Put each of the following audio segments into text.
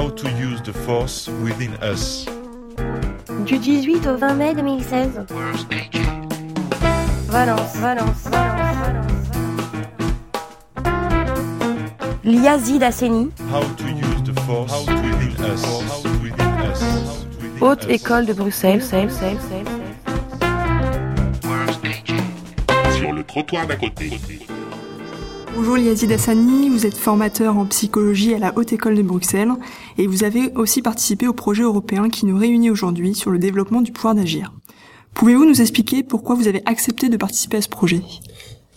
How to use the force within us. Du 18 au 20 mai 2016. Valence, Valence, Valence, Valence. Liazid Asseni, How to use the force within us. Force within us. Within Haute. École de Bruxelles. Bruxelles, Bruxelles, Bruxelles. sur le trottoir d'à côté. Bonjour Yazid Hassani, vous êtes formateur en psychologie à la Haute École de Bruxelles et vous avez aussi participé au projet européen qui nous réunit aujourd'hui sur le développement du pouvoir d'agir. Pouvez-vous nous expliquer pourquoi vous avez accepté de participer à ce projet?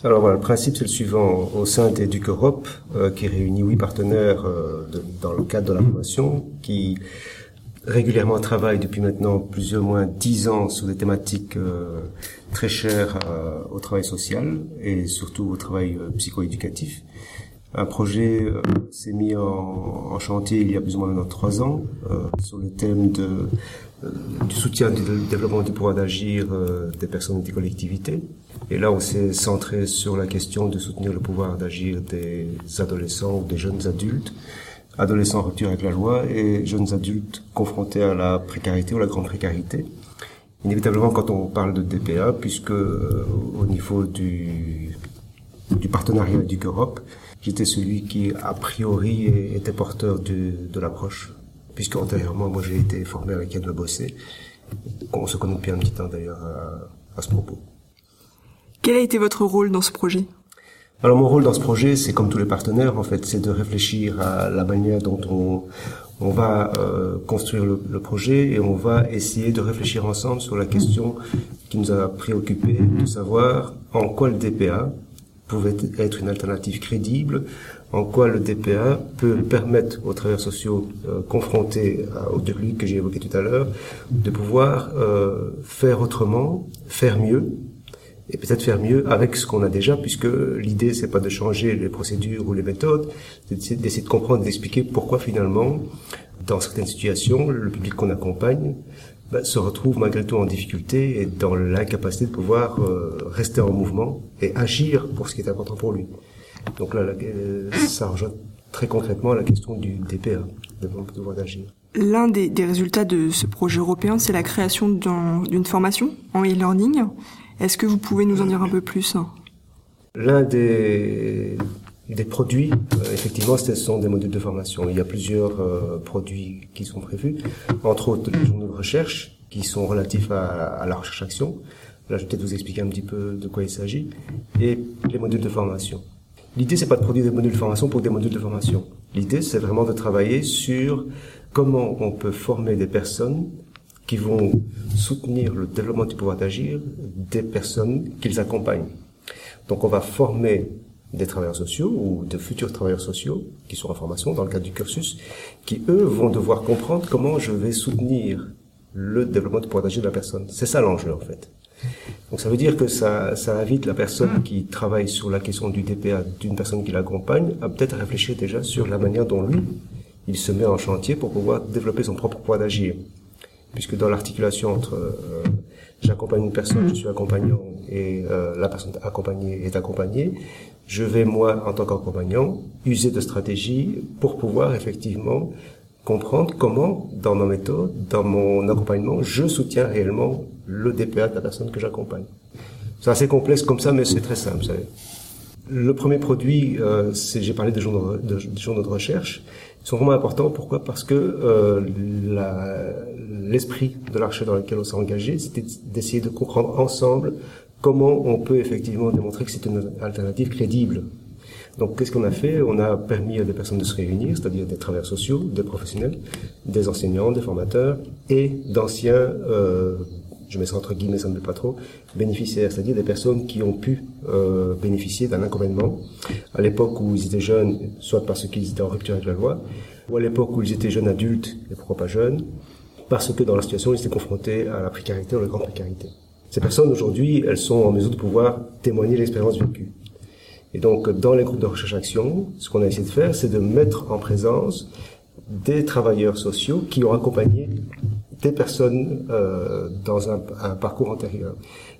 Alors voilà, le principe c'est le suivant. Au sein d'Educ Europe, euh, qui réunit huit partenaires euh, dans le cadre de la formation, qui régulièrement travaillent depuis maintenant plus ou moins dix ans sur des thématiques euh, très chères euh, au travail social et surtout au travail euh, psychoéducatif. Un projet euh, s'est mis en, en chantier il y a plus ou moins maintenant trois ans euh, sur le thème de, du soutien du développement du pouvoir d'agir des personnes et des collectivités. Et là, on s'est centré sur la question de soutenir le pouvoir d'agir des adolescents ou des jeunes adultes, adolescents en rupture avec la loi et jeunes adultes confrontés à la précarité ou la grande précarité. Inévitablement, quand on parle de DPA, puisque euh, au niveau du, du partenariat du Europe, j'étais celui qui, a priori, était porteur de, de l'approche, puisque antérieurement, moi, j'ai été formé avec Yann Bossé. On se connaît depuis un petit temps, d'ailleurs, à, à ce propos. Quel a été votre rôle dans ce projet? Alors mon rôle dans ce projet, c'est comme tous les partenaires, en fait, c'est de réfléchir à la manière dont on, va euh, construire le, projet et on va essayer de réfléchir ensemble sur la question qui nous a préoccupé, de savoir en quoi le DPA pouvait être une alternative crédible, en quoi le DPA peut permettre aux travailleurs sociaux euh, confrontés au déclic que j'ai évoqué tout à l'heure, de pouvoir euh, faire autrement, faire mieux, et peut-être faire mieux avec ce qu'on a déjà, puisque l'idée c'est pas de changer les procédures ou les méthodes, c'est d'essayer- de comprendre, d'expliquer pourquoi finalement, dans certaines situations, le public qu'on accompagne bah, se retrouve malgré tout en difficulté et dans l'incapacité de pouvoir euh, rester en mouvement et agir pour ce qui est important pour lui. Donc là, euh, ça rejoint très concrètement la question du DPA, de pouvoir d'agir. L'un des, résultats de ce projet européen, c'est la création d'un- d'une formation en e-learning. Est-ce que vous pouvez nous en dire un peu plus L'un des, des produits, euh, effectivement, ce sont des modules de formation. Il y a plusieurs euh, produits qui sont prévus, entre autres les journaux de recherche qui sont relatifs à, à la recherche-action. Là, je vais peut-être vous expliquer un petit peu de quoi il s'agit, et les modules de formation. L'idée, c'est pas de produire des modules de formation pour des modules de formation. L'idée, c'est vraiment de travailler sur comment on peut former des personnes qui vont soutenir le développement du pouvoir d'agir des personnes qu'ils accompagnent. Donc on va former des travailleurs sociaux ou de futurs travailleurs sociaux qui sont en formation dans le cadre du cursus, qui eux vont devoir comprendre comment je vais soutenir le développement du pouvoir d'agir de la personne. C'est ça l'enjeu en fait. Donc ça veut dire que ça, ça invite la personne qui travaille sur la question du DPA d'une personne qui l'accompagne à peut-être réfléchir déjà sur la manière dont lui, il se met en chantier pour pouvoir développer son propre pouvoir d'agir. Puisque dans l'articulation entre euh, j'accompagne une personne, je suis accompagnant et euh, la personne accompagnée est accompagnée, je vais moi en tant qu'accompagnant user de stratégies pour pouvoir effectivement comprendre comment dans ma méthode, dans mon accompagnement, je soutiens réellement le DPA de la personne que j'accompagne. C'est assez complexe comme ça, mais c'est très simple. vous savez. Le premier produit, euh, j'ai parlé des journaux de, de journaux de recherche. Ils sont vraiment importants. Pourquoi? Parce que euh, l'esprit de la dans lequel on s'est engagé, c'était d'essayer de comprendre ensemble comment on peut effectivement démontrer que c'est une alternative crédible. Donc, qu'est-ce qu'on a fait? On a permis à des personnes de se réunir, c'est-à-dire des travailleurs sociaux, des professionnels, des enseignants, des formateurs et d'anciens, euh, je mets ça entre guillemets, ça ne me plaît pas trop, bénéficiaires, c'est-à-dire des personnes qui ont pu euh, bénéficier d'un accompagnement à l'époque où ils étaient jeunes, soit parce qu'ils étaient en rupture avec la loi, ou à l'époque où ils étaient jeunes adultes, et pourquoi pas jeunes, parce que dans la situation, ils étaient confrontés à la précarité ou à la grande précarité. Ces personnes, aujourd'hui, elles sont en mesure de pouvoir témoigner l'expérience vécue. Et donc, dans les groupes de recherche-action, ce qu'on a essayé de faire, c'est de mettre en présence des travailleurs sociaux qui ont accompagné des personnes euh, dans un, un parcours antérieur.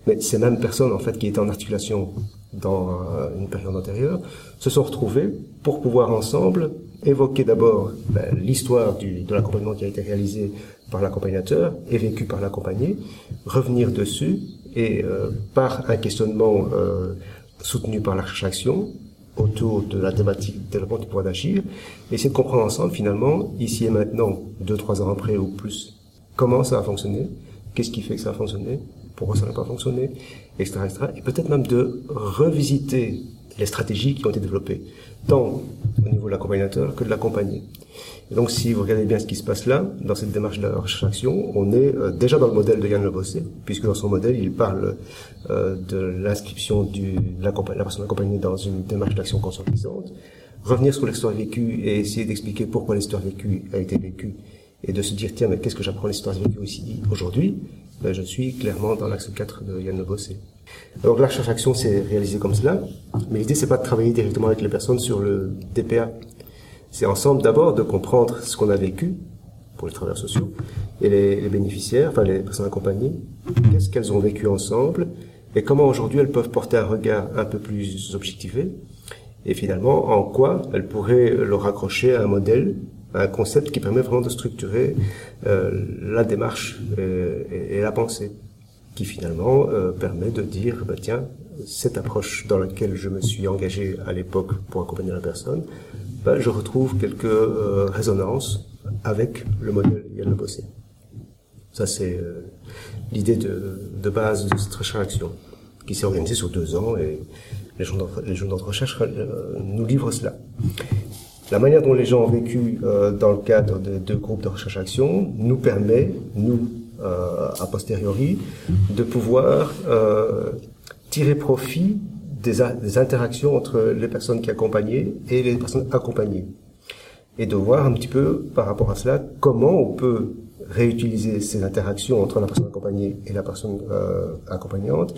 Mais ces mêmes personnes, en fait, qui étaient en articulation dans euh, une période antérieure, se sont retrouvés pour pouvoir ensemble évoquer d'abord ben, l'histoire de l'accompagnement qui a été réalisé par l'accompagnateur et vécu par l'accompagné, revenir dessus et euh, par un questionnement euh, soutenu par la recherche action autour de la thématique développement du pouvoir d'agir, essayer de comprendre ensemble finalement, ici et maintenant, deux, trois ans après ou plus, comment ça a fonctionné, qu'est-ce qui fait que ça a fonctionné, pourquoi ça n'a pas fonctionné, etc., etc. Et peut-être même de revisiter les stratégies qui ont été développées, tant au niveau de l'accompagnateur que de l'accompagné. Donc, si vous regardez bien ce qui se passe là, dans cette démarche de recherche-action, on est euh, déjà dans le modèle de Yann Le Bossé, puisque dans son modèle, il parle euh, de l'inscription de la personne accompagnée dans une démarche d'action conscientisante, revenir sur l'histoire vécue et essayer d'expliquer pourquoi l'histoire vécue a été vécue, et de se dire, tiens, mais qu'est-ce que j'apprends l'histoire vécue ici aujourd'hui? Ben, Je suis clairement dans l'axe 4 de Yann Le Bossé. Donc la recherche-action, c'est réalisé comme cela, mais l'idée, c'est pas de travailler directement avec les personnes sur le DPA, c'est ensemble d'abord de comprendre ce qu'on a vécu pour les travailleurs sociaux et les, les bénéficiaires, enfin les personnes accompagnées, qu'est-ce qu'elles ont vécu ensemble et comment aujourd'hui elles peuvent porter un regard un peu plus objectivé et finalement en quoi elles pourraient le raccrocher à un modèle, un concept qui permet vraiment de structurer euh, la démarche euh, et, et la pensée qui finalement euh, permet de dire bah, tiens cette approche dans laquelle je me suis engagé à l'époque pour accompagner la personne bah, je retrouve quelques euh, résonances avec le modèle Yann Bossé. Ça, c'est euh, l'idée de, de base de cette recherche-action, qui s'est organisée sur deux ans et les journaux de- les journaux de recherche euh, nous livrent cela. La manière dont les gens ont vécu euh, dans le cadre de deux groupes de recherche-action nous permet, nous, euh, a posteriori, de pouvoir euh, tirer profit des, des interactions entre les personnes qui accompagnaient et les personnes accompagnées. Et de voir un petit peu par rapport à cela comment on peut réutiliser ces interactions entre la personne accompagnée et la personne euh, accompagnante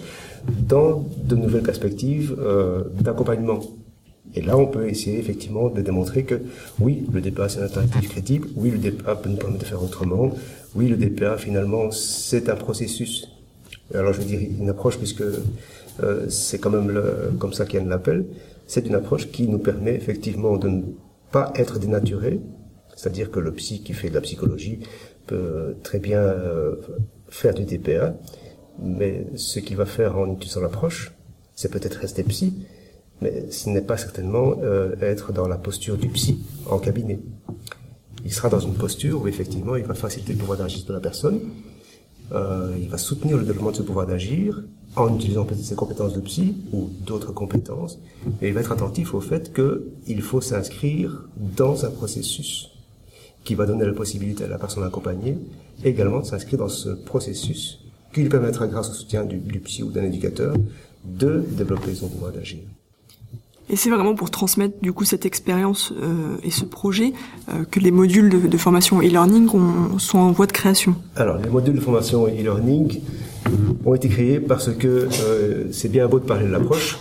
dans de nouvelles perspectives euh, d'accompagnement. Et là, on peut essayer effectivement de démontrer que oui, le DPA c'est une alternative crédible, oui, le DPA peut nous permettre de faire autrement, oui, le DPA finalement c'est un processus. Alors je veux dire une approche puisque euh, c'est quand même le, comme ça qu'Yann l'appelle, c'est une approche qui nous permet effectivement de ne pas être dénaturé, c'est-à-dire que le psy qui fait de la psychologie peut très bien euh, faire du DPA, mais ce qu'il va faire en utilisant l'approche, c'est peut-être rester psy, mais ce n'est pas certainement euh, être dans la posture du psy en cabinet. Il sera dans une posture où effectivement il va faciliter le pouvoir d'agir de la personne, euh, il va soutenir le développement de ce pouvoir d'agir en utilisant peut-être ses compétences de psy ou d'autres compétences, et il va être attentif au fait qu'il faut s'inscrire dans un processus qui va donner la possibilité à la personne accompagnée également de s'inscrire dans ce processus qui lui permettra, grâce au soutien du, du psy ou d'un éducateur, de développer son pouvoir d'agir. Et c'est vraiment pour transmettre du coup cette expérience euh, et ce projet euh, que les modules de, formation e-learning ont- sont en voie de création. Alors, les modules de formation e-learning ont été créés parce que euh, c'est bien beau de parler de l'approche,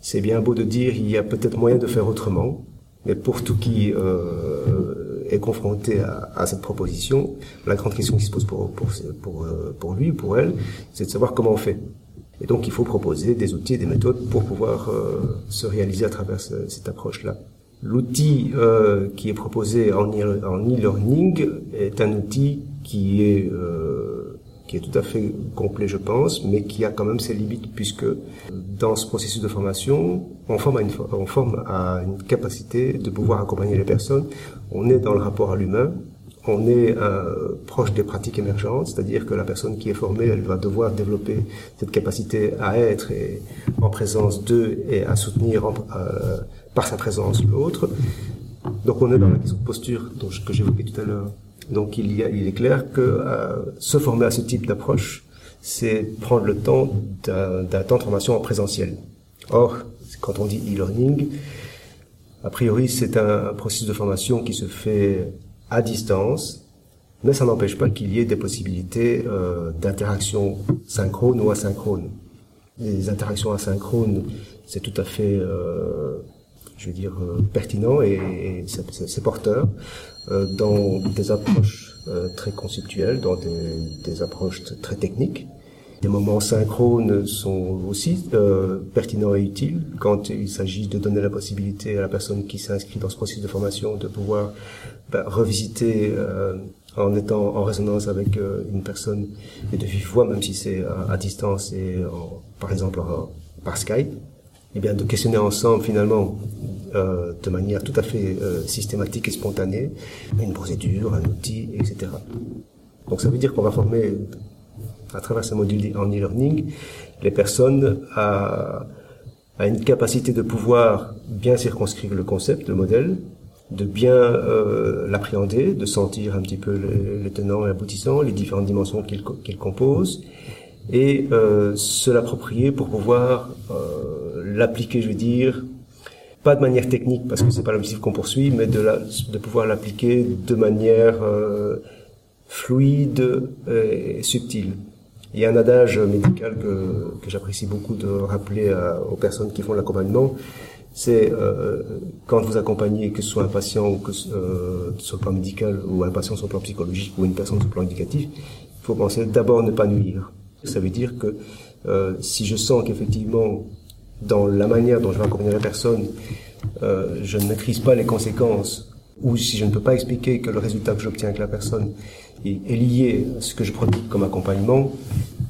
c'est bien beau de dire il y a peut-être moyen de faire autrement, mais pour tout qui euh, est confronté à, cette proposition, la grande question qui se pose pour, pour, pour, euh, pour lui ou pour elle, c'est de savoir comment on fait. Et donc, il faut proposer des outils et des méthodes pour pouvoir euh, se réaliser à travers ce- cette approche-là. L'outil euh, qui est proposé en e- en e-learning est un outil qui est euh, qui est tout à fait complet, je pense, mais qui a quand même ses limites puisque dans ce processus de formation, on forme à une, on forme à une capacité de pouvoir accompagner les personnes. On est dans le rapport à l'humain, on est euh, proche des pratiques émergentes, c'est-à-dire que la personne qui est formée, elle va devoir développer cette capacité à être et, en présence d'eux et à soutenir en- euh, par sa présence l'autre. Donc on est dans la question de posture dont je- que j'évoquais tout à l'heure. Donc il, y a, il est clair que euh, se former à ce type d'approche, c'est prendre le temps d'un temps de formation en présentiel. Or, quand on dit e-learning, a priori c'est un processus de formation qui se fait à distance, mais ça n'empêche pas qu'il y ait des possibilités euh, d'interaction synchrone ou asynchrone. Les interactions asynchrones, c'est tout à fait, euh, je veux dire, euh, pertinent et, et c'est- porteur euh, dans des approches euh, très conceptuelles, dans des, des approches très techniques. Les moments synchrones sont aussi euh, pertinents et utiles quand il s'agit de donner la possibilité à la personne qui s'inscrit dans ce processus de formation de pouvoir bah, revisiter euh, en étant en résonance avec euh, une personne et de vive voix, même si c'est à, à distance et par exemple par Skype, et bien de questionner ensemble finalement euh, de manière tout à fait euh, systématique et spontanée une procédure, un outil, etc. Donc ça veut dire qu'on va former à travers ce module en e-learning les personnes à, à une capacité de pouvoir bien circonscrire le concept, le modèle, de bien euh, l'appréhender, de sentir un petit peu les, tenants et aboutissants, les différentes dimensions qu'il qu'il compose, et euh, se l'approprier pour pouvoir euh, l'appliquer, je veux dire, pas de manière technique parce que c'est pas l'objectif qu'on poursuit, mais de, la, de pouvoir l'appliquer de manière euh, fluide et subtile. Il y a un adage médical que, que j'apprécie beaucoup de rappeler à- aux personnes qui font l'accompagnement. C'est euh, quand vous accompagnez, que ce soit un patient ou que, euh, sur le plan médical ou un patient sur le plan psychologique ou une personne sur le plan éducatif, il faut penser d'abord ne pas nuire. Ça veut dire que euh, si je sens qu'effectivement dans la manière dont je vais accompagner la personne, euh, je ne maîtrise pas les conséquences, ou si je ne peux pas expliquer que le résultat que j'obtiens avec la personne est, est lié à ce que je produis comme accompagnement,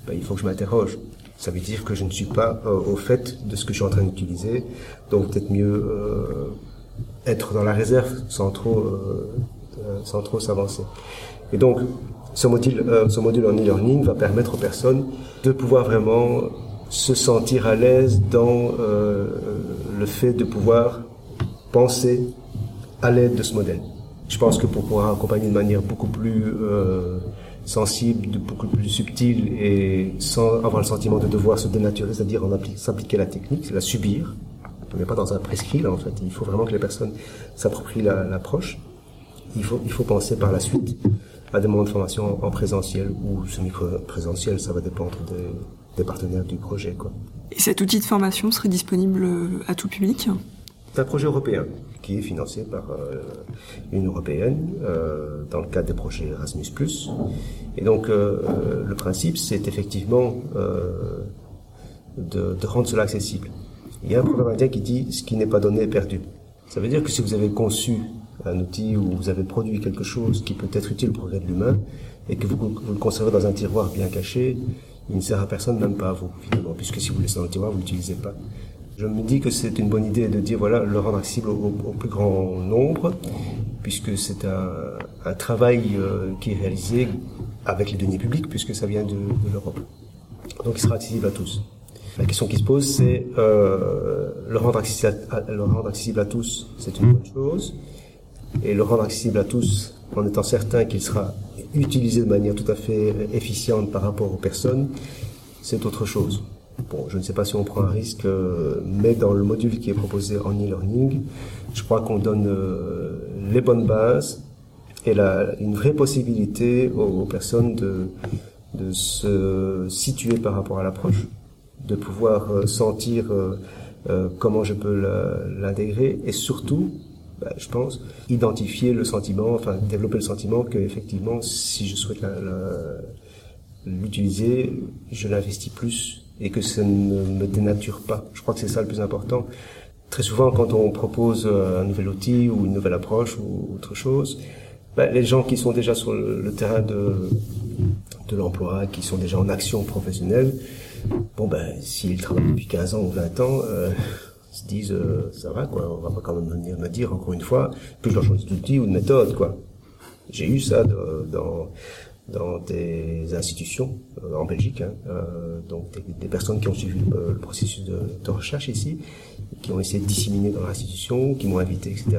ben, il faut que je m'interroge. Ça veut dire que je ne suis pas euh, au fait de ce que je suis en train d'utiliser, donc peut-être mieux euh, être dans la réserve sans trop, euh, euh, sans trop s'avancer. Et donc, ce module, euh, ce module en e-learning va permettre aux personnes de pouvoir vraiment se sentir à l'aise dans euh, le fait de pouvoir penser à l'aide de ce modèle. Je pense que pour pouvoir accompagner de manière beaucoup plus sensible, beaucoup plus subtile et sans avoir le sentiment de devoir se dénaturer, c'est-à-dire en appli- s'appliquer la technique, la subir. On n'est pas dans un prescrit là en fait. Il faut vraiment que les personnes s'approprient la- l'approche. Il faut, il faut penser par la suite à des moments de formation en présentiel ou semi-présentiel, ça va dépendre des, des partenaires du projet. Quoi. Et cet outil de formation serait disponible à tout public? C'est un projet européen qui est financé par euh, l'Union européenne euh, dans le cadre des projets Erasmus+. Et donc euh, euh, le principe, c'est effectivement euh, de, rendre cela accessible. Il y a un proverbe indien qui dit « ce qui n'est pas donné est perdu ». Ça veut dire que si vous avez conçu un outil ou vous avez produit quelque chose qui peut être utile le progrès de l'humain et que vous, vous le conservez dans un tiroir bien caché, il ne sert à personne, même pas à vous, finalement, puisque si vous le laissez dans le tiroir, vous ne l'utilisez pas. Je me dis que c'est une bonne idée de dire, voilà, le rendre accessible au, plus grand nombre, puisque c'est un, travail euh, qui est réalisé avec les deniers publics, puisque ça vient de, l'Europe. Donc il sera accessible à tous. La question qui se pose, c'est euh, le, rendre accessible le rendre accessible à tous, c'est une bonne chose, et le rendre accessible à tous en étant certain qu'il sera utilisé de manière tout à fait efficiente par rapport aux personnes, c'est autre chose. Bon, je ne sais pas si on prend un risque, euh, mais dans le module qui est proposé en e-learning, je crois qu'on donne euh, les bonnes bases et la, une vraie possibilité aux, personnes de, de se situer par rapport à l'approche, de pouvoir euh, sentir comment je peux l'intégrer et surtout, bah, je pense, identifier le sentiment, enfin développer le sentiment que effectivement, si je souhaite l'utiliser, je l'investis plus et que ça ne me dénature pas. Je crois que c'est ça le plus important. Très souvent, quand on propose euh, un nouvel outil ou une nouvelle approche ou autre chose, ben, les gens qui sont déjà sur le, terrain de, de l'emploi, qui sont déjà en action professionnelle, bon ben, s'ils travaillent depuis 15 ans ou 20 ans, euh, se disent, euh, ça va quoi, on va pas quand même venir me dire encore une fois je dois changer d'outil ou de méthode quoi. J'ai eu ça dans dans des institutions euh, en Belgique, hein, euh, donc des, des personnes qui ont suivi le, le processus de, de recherche ici, qui ont essayé de disséminer dans l'institution, qui m'ont invité, etc.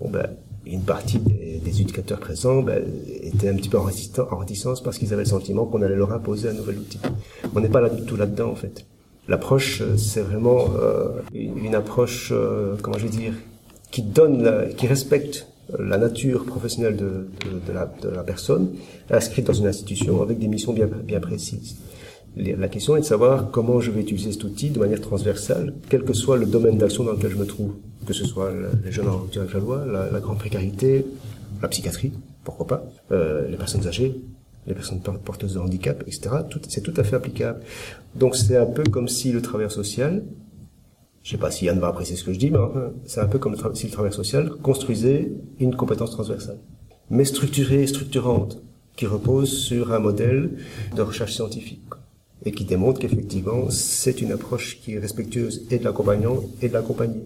Bon ben, une partie des, des éducateurs présents ben, étaient un petit peu en, en réticence parce qu'ils avaient le sentiment qu'on allait leur imposer un nouvel outil. On n'est pas là du tout là-dedans en fait. L'approche, euh, c'est vraiment euh, une approche, euh, comment je vais dire, qui donne, la- qui respecte la nature professionnelle de, de, de la, de la personne, inscrite dans une institution avec des missions bien, bien précises. La question est de savoir comment je vais utiliser cet outil de manière transversale, quel que soit le domaine d'action dans lequel je me trouve, que ce soit le- les jeunes en rupture avec la loi, la, la grande précarité, la psychiatrie, pourquoi pas, euh, les personnes âgées, les personnes porteuses de handicap, etc. C'est tout à fait applicable. Donc c'est un peu comme si le travailleur social, je sais pas si Yann va apprécier ce que je dis, mais c'est un peu comme si le travailleur social construisait une compétence transversale, mais structurée et structurante, qui repose sur un modèle de recherche scientifique et qui démontre qu'effectivement c'est une approche qui est respectueuse et de l'accompagnant et de l'accompagné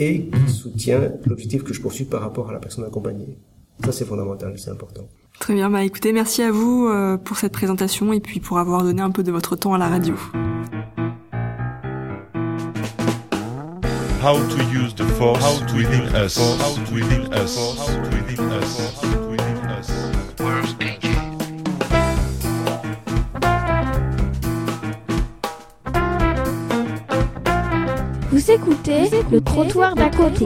et qui soutient l'objectif que je poursuis par rapport à la personne accompagnée. Ça c'est fondamental, c'est important. Très bien, bah écoutez, merci à vous euh, pour cette présentation et puis pour avoir donné un peu de votre temps à la radio. How to use the force how to within us. How to within us. How to within us. How to within us. Vous écoutez le trottoir d'à côté.